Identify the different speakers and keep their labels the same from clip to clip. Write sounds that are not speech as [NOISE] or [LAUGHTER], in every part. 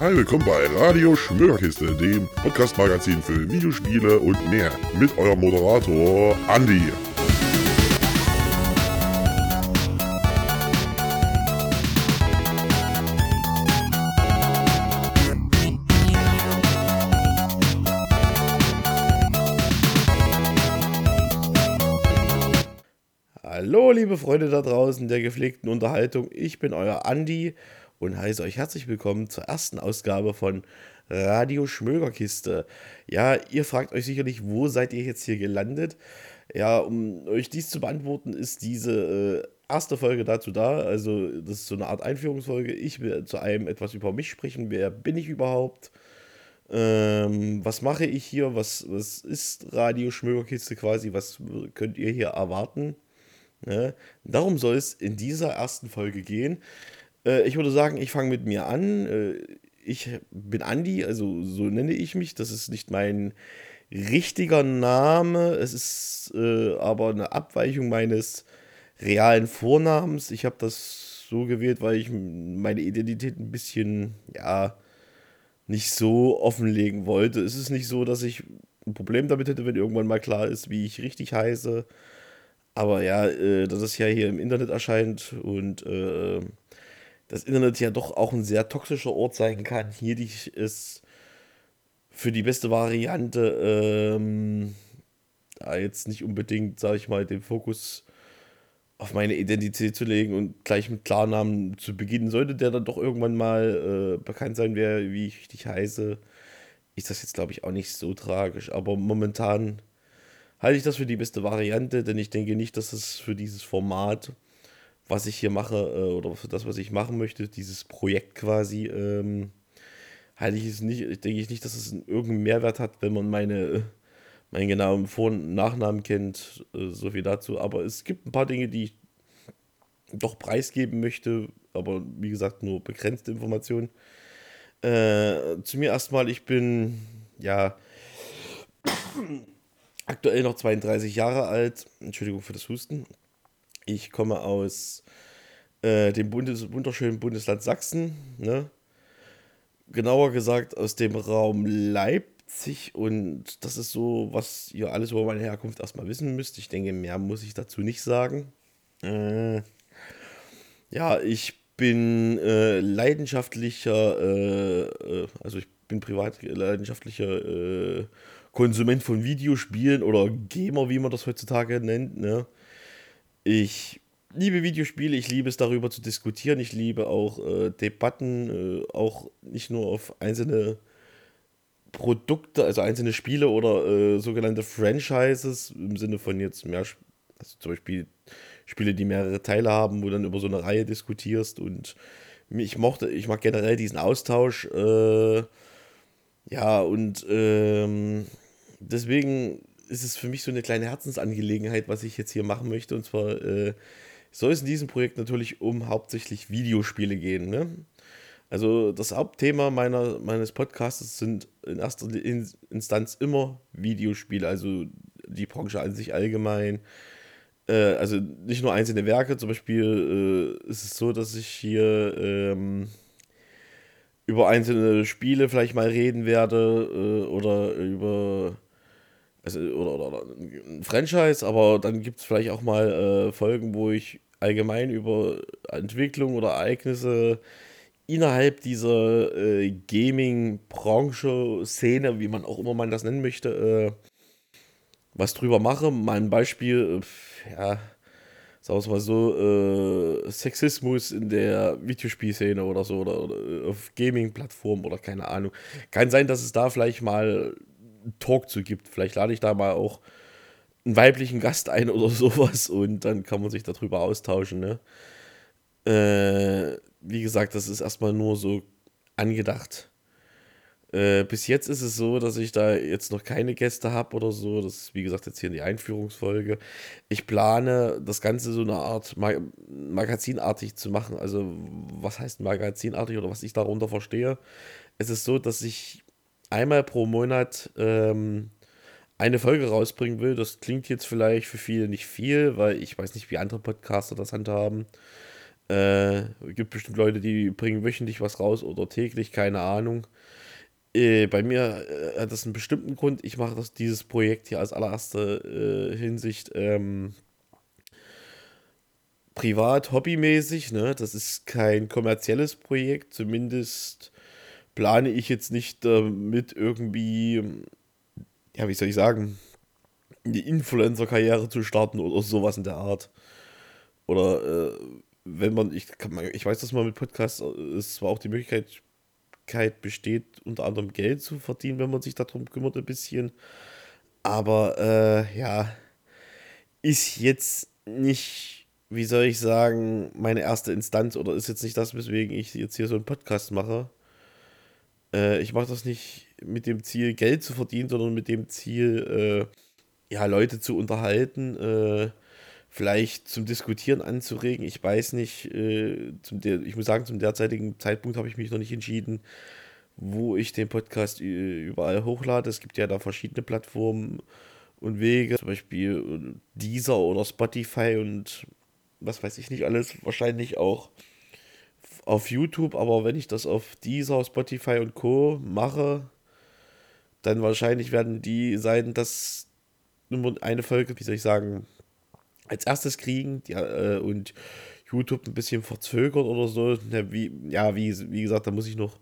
Speaker 1: Hi, willkommen bei Radio Schmögerkiste, dem Podcast-Magazin für Videospiele und mehr. Mit eurem Moderator Andi.
Speaker 2: Hallo, liebe Freunde da draußen der gepflegten Unterhaltung. Ich bin euer Andi und heiße euch herzlich willkommen zur ersten Ausgabe von Radio Schmögerkiste. Ja, ihr fragt euch sicherlich, wo seid ihr jetzt hier gelandet? Ja, um euch dies zu beantworten, ist diese äh, erste Folge dazu da. Also, das ist so eine Art Einführungsfolge. Ich will zu einem etwas über mich sprechen. Wer bin ich überhaupt? Ähm, was mache ich hier? Was, was ist Radio Schmögerkiste quasi? Was könnt ihr hier erwarten? Ne? Darum soll es in dieser ersten Folge gehen. Äh, ich würde sagen, ich fange mit mir an. Äh, ich bin Andi, also so nenne ich mich. Das ist nicht mein richtiger Name. Es ist äh, aber eine Abweichung meines realen Vornamens. Ich habe das so gewählt, weil ich meine Identität ein bisschen, ja, nicht so offenlegen wollte. Es ist nicht so, dass ich ein Problem damit hätte, wenn irgendwann mal klar ist, wie ich richtig heiße. Aber ja, äh, dass es ja hier im Internet erscheint und äh, das Internet ja doch auch ein sehr toxischer Ort sein kann, hier ist für die beste Variante, ähm, jetzt nicht unbedingt, sage ich mal, den Fokus auf meine Identität zu legen und gleich mit Klarnamen zu beginnen. Sollte der dann doch irgendwann mal äh, bekannt sein, wer, wie ich richtig heiße, ist das jetzt, glaube ich, auch nicht so tragisch. Aber momentan halte ich das für die beste Variante, denn ich denke nicht, dass es für dieses Format, was ich hier mache, äh, oder für das, was ich machen möchte, dieses Projekt quasi, ähm, halte ich es nicht, denke ich nicht, dass es irgendeinen Mehrwert hat, wenn man meine, meinen genauen Vor- und Nachnamen kennt, äh, so viel dazu. Aber es gibt ein paar Dinge, die ich doch preisgeben möchte, aber wie gesagt, nur begrenzte Informationen. Äh, zu mir erstmal, ich bin, ja, aktuell noch 32 Jahre alt. Entschuldigung für das Husten. Ich komme aus äh, dem Bundes wunderschönen Bundesland Sachsen. Ne? Genauer gesagt aus dem Raum Leipzig. Und das ist so, was ihr alles über meine Herkunft erstmal wissen müsst. Ich denke, mehr muss ich dazu nicht sagen. Äh, ja, ich bin äh, leidenschaftlicher, äh, äh, also ich bin privat leidenschaftlicher äh, Konsument von Videospielen oder Gamer, wie man das heutzutage nennt. Ne? Ich liebe Videospiele, ich liebe es darüber zu diskutieren, ich liebe auch äh, Debatten, äh, auch nicht nur auf einzelne Produkte, also einzelne Spiele oder äh, sogenannte Franchises im Sinne von jetzt mehr, also zum Beispiel Spiele, die mehrere Teile haben, wo dann über so eine Reihe diskutierst und ich mochte, ich mag generell diesen Austausch, äh, ja, und ähm, deswegen ist es für mich so eine kleine Herzensangelegenheit, was ich jetzt hier machen möchte. Und zwar äh, soll es in diesem Projekt natürlich um hauptsächlich Videospiele gehen. Ne? Also das Hauptthema meiner, meines Podcasts sind in erster Instanz immer Videospiele, also die Branche an sich allgemein. Äh, also nicht nur einzelne Werke, zum Beispiel äh, ist es so, dass ich hier ähm, über einzelne Spiele vielleicht mal reden werde äh, oder über also, oder, oder, oder ein Franchise, aber dann gibt es vielleicht auch mal äh, Folgen, wo ich allgemein über Entwicklung oder Ereignisse innerhalb dieser äh, Gaming-Branche, Szene, wie man auch immer man das nennen möchte, äh, was drüber mache. Mein Beispiel, äh, ja, sagen wir mal so, äh, Sexismus in der Videospielszene oder so, oder, oder auf Gaming-Plattformen oder keine Ahnung. Kann sein, dass es da vielleicht mal Talk zu gibt. Vielleicht lade ich da mal auch einen weiblichen Gast ein oder [LAUGHS] sowas und dann kann man sich darüber austauschen. Ne? Äh, wie gesagt, das ist erstmal nur so angedacht. Äh, bis jetzt ist es so, dass ich da jetzt noch keine Gäste habe oder so. Das ist, wie gesagt, jetzt hier in die Einführungsfolge. Ich plane, das Ganze so eine Art Mag magazinartig zu machen. Also, was heißt magazinartig oder was ich darunter verstehe? Es ist so, dass ich einmal pro Monat ähm, eine Folge rausbringen will. Das klingt jetzt vielleicht für viele nicht viel, weil ich weiß nicht, wie andere Podcaster das handhaben. Äh, gibt bestimmt Leute, die bringen wöchentlich was raus oder täglich, keine Ahnung. Äh, bei mir äh, hat das einen bestimmten Grund. Ich mache das, dieses Projekt hier als allererste äh, Hinsicht ähm, privat, hobbymäßig. Ne? Das ist kein kommerzielles Projekt. Zumindest plane ich jetzt nicht damit irgendwie, ja, wie soll ich sagen, die Influencer-Karriere zu starten oder sowas in der Art. Oder äh, wenn man, ich, ich weiß, dass man mit Podcasts, äh, es zwar auch die Möglichkeit besteht, unter anderem Geld zu verdienen, wenn man sich darum kümmert ein bisschen. Aber äh, ja, ist jetzt nicht, wie soll ich sagen, meine erste Instanz oder ist jetzt nicht das, weswegen ich jetzt hier so einen Podcast mache. Äh, ich mache das nicht mit dem Ziel, Geld zu verdienen, sondern mit dem Ziel, äh, ja, Leute zu unterhalten, äh, vielleicht zum Diskutieren anzuregen. Ich weiß nicht, äh, zum der, ich muss sagen, zum derzeitigen Zeitpunkt habe ich mich noch nicht entschieden, wo ich den Podcast überall hochlade. Es gibt ja da verschiedene Plattformen und Wege, zum Beispiel äh, Deezer oder Spotify und was weiß ich nicht alles, wahrscheinlich auch auf YouTube, aber wenn ich das auf Deezer, Spotify und Co. mache, dann wahrscheinlich werden die sein, dass eine Folge, wie soll ich sagen, als erstes kriegen die, äh, und YouTube ein bisschen verzögert oder so. Ja, wie, ja, wie, wie gesagt, da muss ich noch,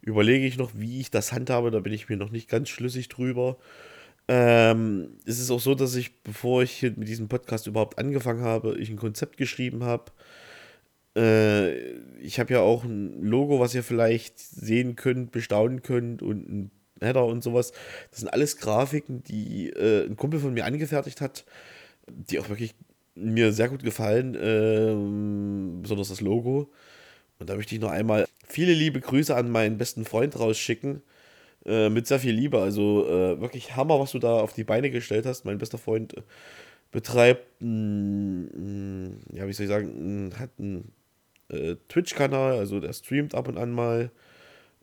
Speaker 2: überlege ich noch, wie ich das handhabe, da bin ich mir noch nicht ganz schlüssig drüber. Ähm, es ist auch so, dass ich, bevor ich mit diesem Podcast überhaupt angefangen habe, ich ein Konzept geschrieben habe. Äh, ich habe ja auch ein Logo, was ihr vielleicht sehen könnt, bestaunen könnt und ein Header und sowas. Das sind alles Grafiken, die äh, ein Kumpel von mir angefertigt hat die auch wirklich mir sehr gut gefallen, äh, besonders das Logo. Und da möchte ich noch einmal viele liebe Grüße an meinen besten Freund rausschicken. Äh, mit sehr viel Liebe. Also äh, wirklich Hammer, was du da auf die Beine gestellt hast. Mein bester Freund äh, betreibt, mh, ja, wie soll ich sagen, hat einen äh, Twitch-Kanal, also der streamt ab und an mal.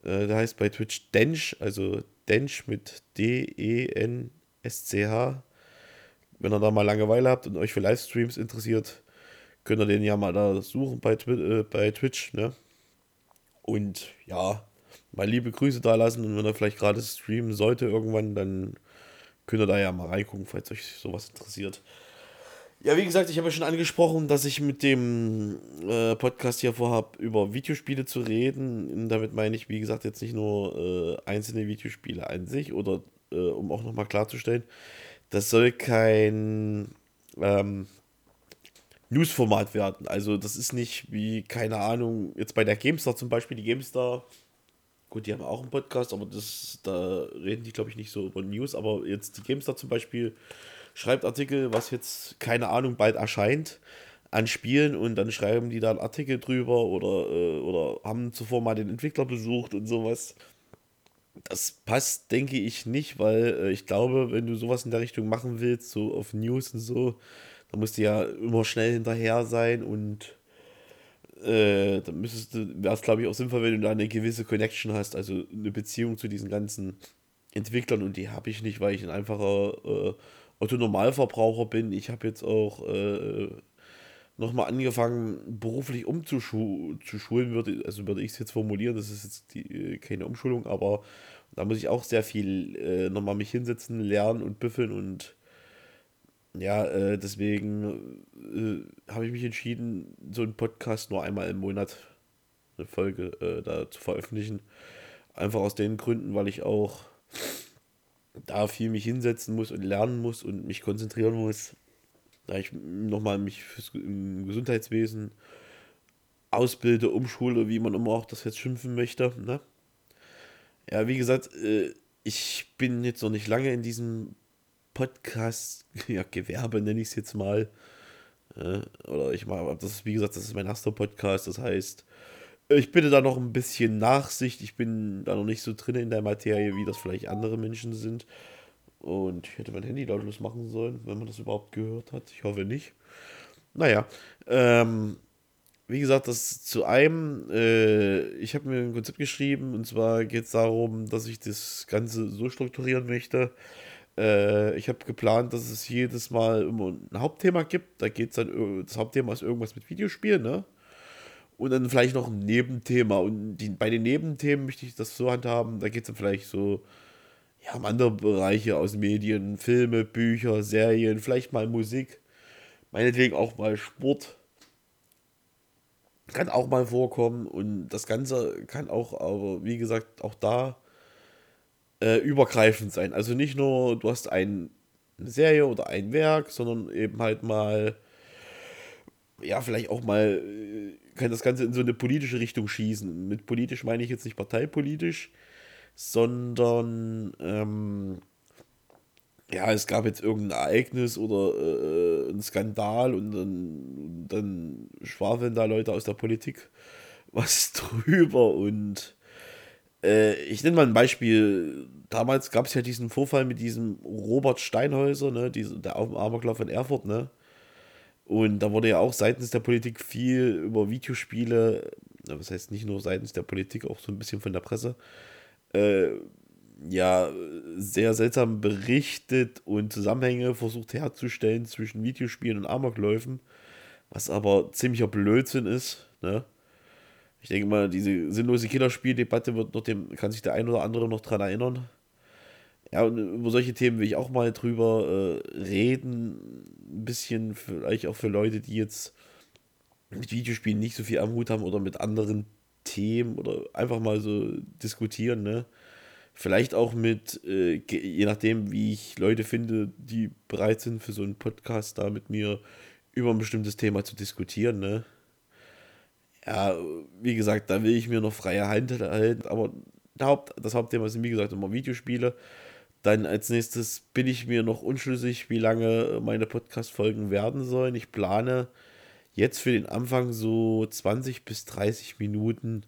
Speaker 2: Äh, der heißt bei Twitch Dench, also Dench mit D-E-N-S-C-H. Wenn ihr da mal Langeweile habt und euch für Livestreams interessiert, könnt ihr den ja mal da suchen bei, äh, bei Twitch. Ne? Und ja, mal liebe Grüße da lassen und wenn er vielleicht gerade streamen sollte irgendwann, dann könnt ihr da ja mal reingucken, falls euch sowas interessiert. Ja, wie gesagt, ich habe ja schon angesprochen, dass ich mit dem äh, Podcast hier vorhabe, über Videospiele zu reden. Und damit meine ich, wie gesagt, jetzt nicht nur äh, einzelne Videospiele an sich oder äh, um auch nochmal klarzustellen, das soll kein ähm, Newsformat werden. Also das ist nicht wie, keine Ahnung, jetzt bei der GameStar zum Beispiel, die GameStar, gut, die haben auch einen Podcast, aber das, da reden die, glaube ich, nicht so über News, aber jetzt die GameStar zum Beispiel schreibt Artikel, was jetzt, keine Ahnung, bald erscheint an Spielen und dann schreiben die da einen Artikel drüber oder, äh, oder haben zuvor mal den Entwickler besucht und sowas. Das passt, denke ich, nicht, weil äh, ich glaube, wenn du sowas in der Richtung machen willst, so auf News und so, dann musst du ja immer schnell hinterher sein und äh, dann müsstest du, wäre es glaube ich auch sinnvoll, wenn du da eine gewisse Connection hast, also eine Beziehung zu diesen ganzen Entwicklern und die habe ich nicht, weil ich ein einfacher äh, Otto-Normalverbraucher bin. Ich habe jetzt auch äh, nochmal angefangen, beruflich umzuschulen, würde, also würde ich es jetzt formulieren, das ist jetzt die, äh, keine Umschulung, aber da muss ich auch sehr viel äh, nochmal mich hinsetzen, lernen und büffeln und ja, äh, deswegen äh, habe ich mich entschieden, so einen Podcast nur einmal im Monat eine Folge äh, da zu veröffentlichen. Einfach aus den Gründen, weil ich auch da viel mich hinsetzen muss und lernen muss und mich konzentrieren muss, da ich nochmal mich fürs, im Gesundheitswesen ausbilde, umschule, wie man immer auch das jetzt schimpfen möchte. Ne? Ja, wie gesagt, äh, ich bin jetzt noch nicht lange in diesem Podcast, [LAUGHS] ja, Gewerbe nenne ich es jetzt mal. Äh, oder ich mache, das ist, wie gesagt, das ist mein erster Podcast, das heißt, ich bitte da noch ein bisschen Nachsicht. Ich bin da noch nicht so drin in der Materie, wie das vielleicht andere Menschen sind. Und ich hätte mein Handy lautlos machen sollen, wenn man das überhaupt gehört hat. Ich hoffe nicht. Naja, ähm, wie gesagt, das zu einem, äh, ich habe mir ein Konzept geschrieben und zwar geht es darum, dass ich das Ganze so strukturieren möchte. Äh, ich habe geplant, dass es jedes Mal immer ein Hauptthema gibt. Da geht es dann, das Hauptthema ist irgendwas mit Videospielen, ne? Und dann vielleicht noch ein Nebenthema. Und die, bei den Nebenthemen möchte ich das so handhaben, da geht es dann vielleicht so ja, um andere Bereiche aus Medien, Filme, Bücher, Serien, vielleicht mal Musik, meinetwegen auch mal Sport. Kann auch mal vorkommen und das Ganze kann auch, aber wie gesagt, auch da äh, übergreifend sein. Also nicht nur, du hast ein, eine Serie oder ein Werk, sondern eben halt mal, ja, vielleicht auch mal, äh, kann das Ganze in so eine politische Richtung schießen. Mit politisch meine ich jetzt nicht parteipolitisch, sondern ähm, ja, es gab jetzt irgendein Ereignis oder äh, ein Skandal und dann, dann schwafeln da Leute aus der Politik [LAUGHS] was drüber und äh, ich nenne mal ein Beispiel. Damals gab es ja diesen Vorfall mit diesem Robert Steinhäuser, ne, diese, der Amoklauf in Erfurt, ne? Und da wurde ja auch seitens der Politik viel über Videospiele, das heißt nicht nur seitens der Politik, auch so ein bisschen von der Presse, äh, ja, sehr seltsam berichtet und Zusammenhänge versucht herzustellen zwischen Videospielen und Amokläufen, was aber ziemlicher Blödsinn ist, ne? Ich denke mal, diese sinnlose Killerspieldebatte wird noch dem, kann sich der ein oder andere noch dran erinnern. Ja, und über solche Themen will ich auch mal drüber äh, reden. Ein bisschen vielleicht auch für Leute, die jetzt mit Videospielen nicht so viel am Hut haben oder mit anderen Themen oder einfach mal so diskutieren, ne? Vielleicht auch mit, äh, je nachdem, wie ich Leute finde, die bereit sind für so einen Podcast da mit mir über ein bestimmtes Thema zu diskutieren, ne? Ja, wie gesagt, da will ich mir noch freie Hand halten, aber Haupt, das Hauptthema sind, wie gesagt, immer Videospiele. Dann als nächstes bin ich mir noch unschlüssig, wie lange meine Podcast-Folgen werden sollen. Ich plane jetzt für den Anfang so 20 bis 30 Minuten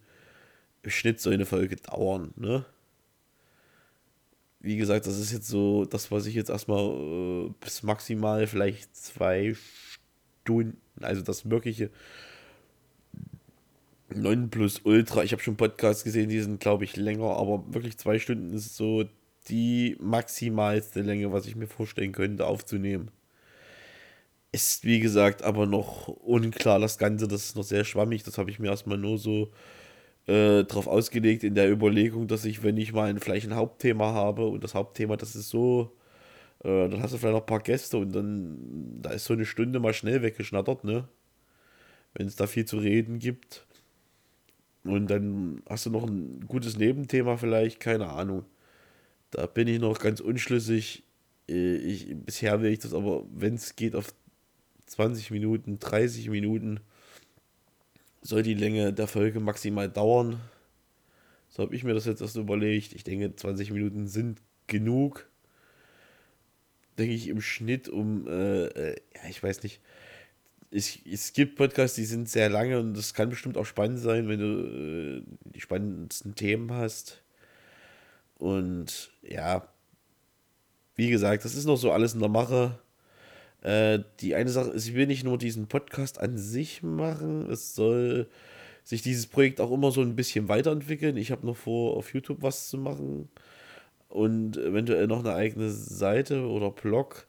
Speaker 2: im Schnitt so eine Folge dauern. Ne? Wie gesagt, das ist jetzt so das, was ich jetzt erstmal äh, bis maximal vielleicht zwei Stunden, also das mögliche 9 plus Ultra. Ich habe schon Podcasts gesehen, die sind, glaube ich, länger, aber wirklich zwei Stunden ist so die maximalste Länge, was ich mir vorstellen könnte, aufzunehmen. Ist, wie gesagt, aber noch unklar. Das Ganze, das ist noch sehr schwammig. Das habe ich mir erstmal nur so äh, drauf ausgelegt in der Überlegung, dass ich, wenn ich mal ein, vielleicht ein Hauptthema habe und das Hauptthema, das ist so, äh, dann hast du vielleicht noch ein paar Gäste und dann, da ist so eine Stunde mal schnell weggeschnattert, ne? Wenn es da viel zu reden gibt. Und dann hast du noch ein gutes Nebenthema vielleicht, keine Ahnung. Da bin ich noch ganz unschlüssig. Äh, ich, bisher will ich das aber, wenn es geht, auf 20 Minuten, 30 Minuten soll die Länge der Folge maximal dauern. So habe ich mir das jetzt erst überlegt. Ich denke, 20 Minuten sind genug. Denke ich im Schnitt um, äh, äh ja, ich weiß nicht, es, es gibt Podcasts, die sind sehr lange und das kann bestimmt auch spannend sein, wenn du äh, die spannendsten Themen hast. Und ja, wie gesagt, das ist noch so alles in der Mache. Äh, die eine Sache ist, ich will nicht nur diesen Podcast an sich machen, es soll sich dieses Projekt auch immer so ein bisschen weiterentwickeln. Ich habe noch vor, auf YouTube was zu machen und eventuell noch eine eigene Seite oder Blog.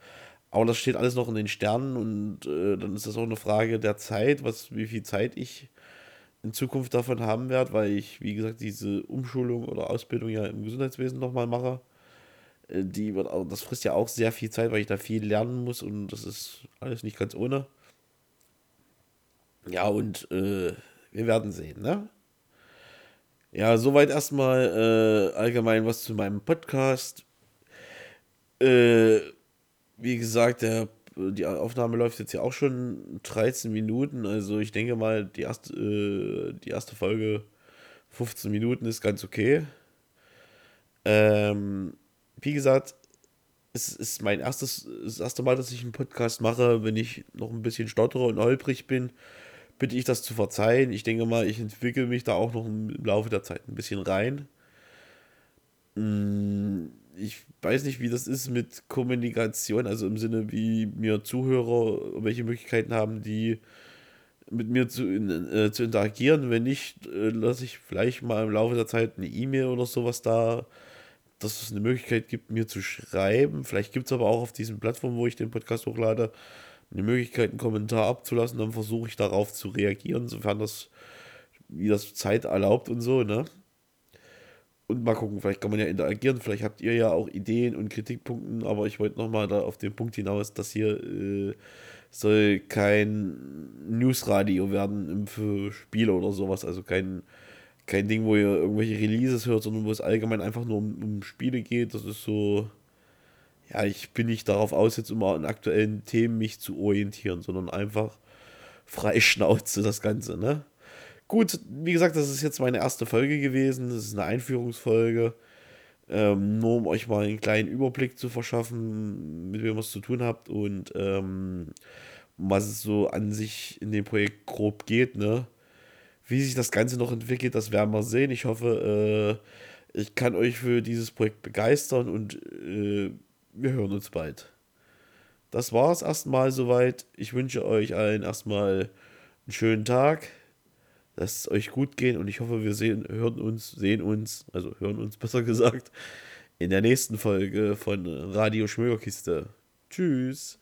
Speaker 2: Aber das steht alles noch in den Sternen und äh, dann ist das auch eine Frage der Zeit, was, wie viel Zeit ich in Zukunft davon haben werde, weil ich, wie gesagt, diese Umschulung oder Ausbildung ja im Gesundheitswesen nochmal mache. Äh, die wird auch, das frisst ja auch sehr viel Zeit, weil ich da viel lernen muss und das ist alles nicht ganz ohne. Ja, und äh, wir werden sehen, ne? Ja, soweit erstmal äh, allgemein was zu meinem Podcast. Äh, wie gesagt, der, die Aufnahme läuft jetzt ja auch schon 13 Minuten. Also ich denke mal, die erste, äh, die erste Folge 15 Minuten ist ganz okay. Ähm, wie gesagt, es ist mein erstes, das erste Mal, dass ich einen Podcast mache. Wenn ich noch ein bisschen stottere und holprig bin, bitte ich das zu verzeihen. Ich denke mal, ich entwickle mich da auch noch im Laufe der Zeit ein bisschen rein. Mm, ich weiß nicht, wie das ist mit Kommunikation, also im Sinne, wie mir Zuhörer, welche Möglichkeiten haben, die mit mir zu, äh, zu interagieren. Wenn nicht, äh, lasse ich vielleicht mal im Laufe der Zeit eine E-Mail oder sowas da, dass es eine Möglichkeit gibt, mir zu schreiben. Vielleicht gibt es aber auch auf diesen Plattformen, wo ich den Podcast hochlade, eine Möglichkeit, einen Kommentar abzulassen. Dann versuche ich darauf zu reagieren, sofern das wie das Zeit erlaubt und so, ne? Und mal gucken, vielleicht kann man ja interagieren, vielleicht habt ihr ja auch Ideen und Kritikpunkten, aber ich wollte nochmal auf den Punkt hinaus, dass hier äh, soll kein Newsradio werden für Spiele oder sowas, also kein, kein Ding, wo ihr irgendwelche Releases hört, sondern wo es allgemein einfach nur um, um Spiele geht. Das ist so, ja, ich bin nicht darauf aus, jetzt immer an aktuellen Themen mich zu orientieren, sondern einfach [LAUGHS] frei Schnauze das Ganze, ne? Gut, wie gesagt, das ist jetzt meine erste Folge gewesen. Das ist eine Einführungsfolge. Ähm, nur um euch mal einen kleinen Überblick zu verschaffen, mit wem ihr es zu tun habt und ähm, was es so an sich in dem Projekt grob geht, ne? Wie sich das Ganze noch entwickelt, das werden wir sehen. Ich hoffe, äh, ich kann euch für dieses Projekt begeistern und äh, wir hören uns bald. Das war es erstmal soweit. Ich wünsche euch allen erstmal einen schönen Tag. Lasst es euch gut gehen und ich hoffe, wir sehen, hören uns, sehen uns, also hören uns [LAUGHS] besser gesagt, in der nächsten Folge von Radio Schmögerkiste. Tschüss.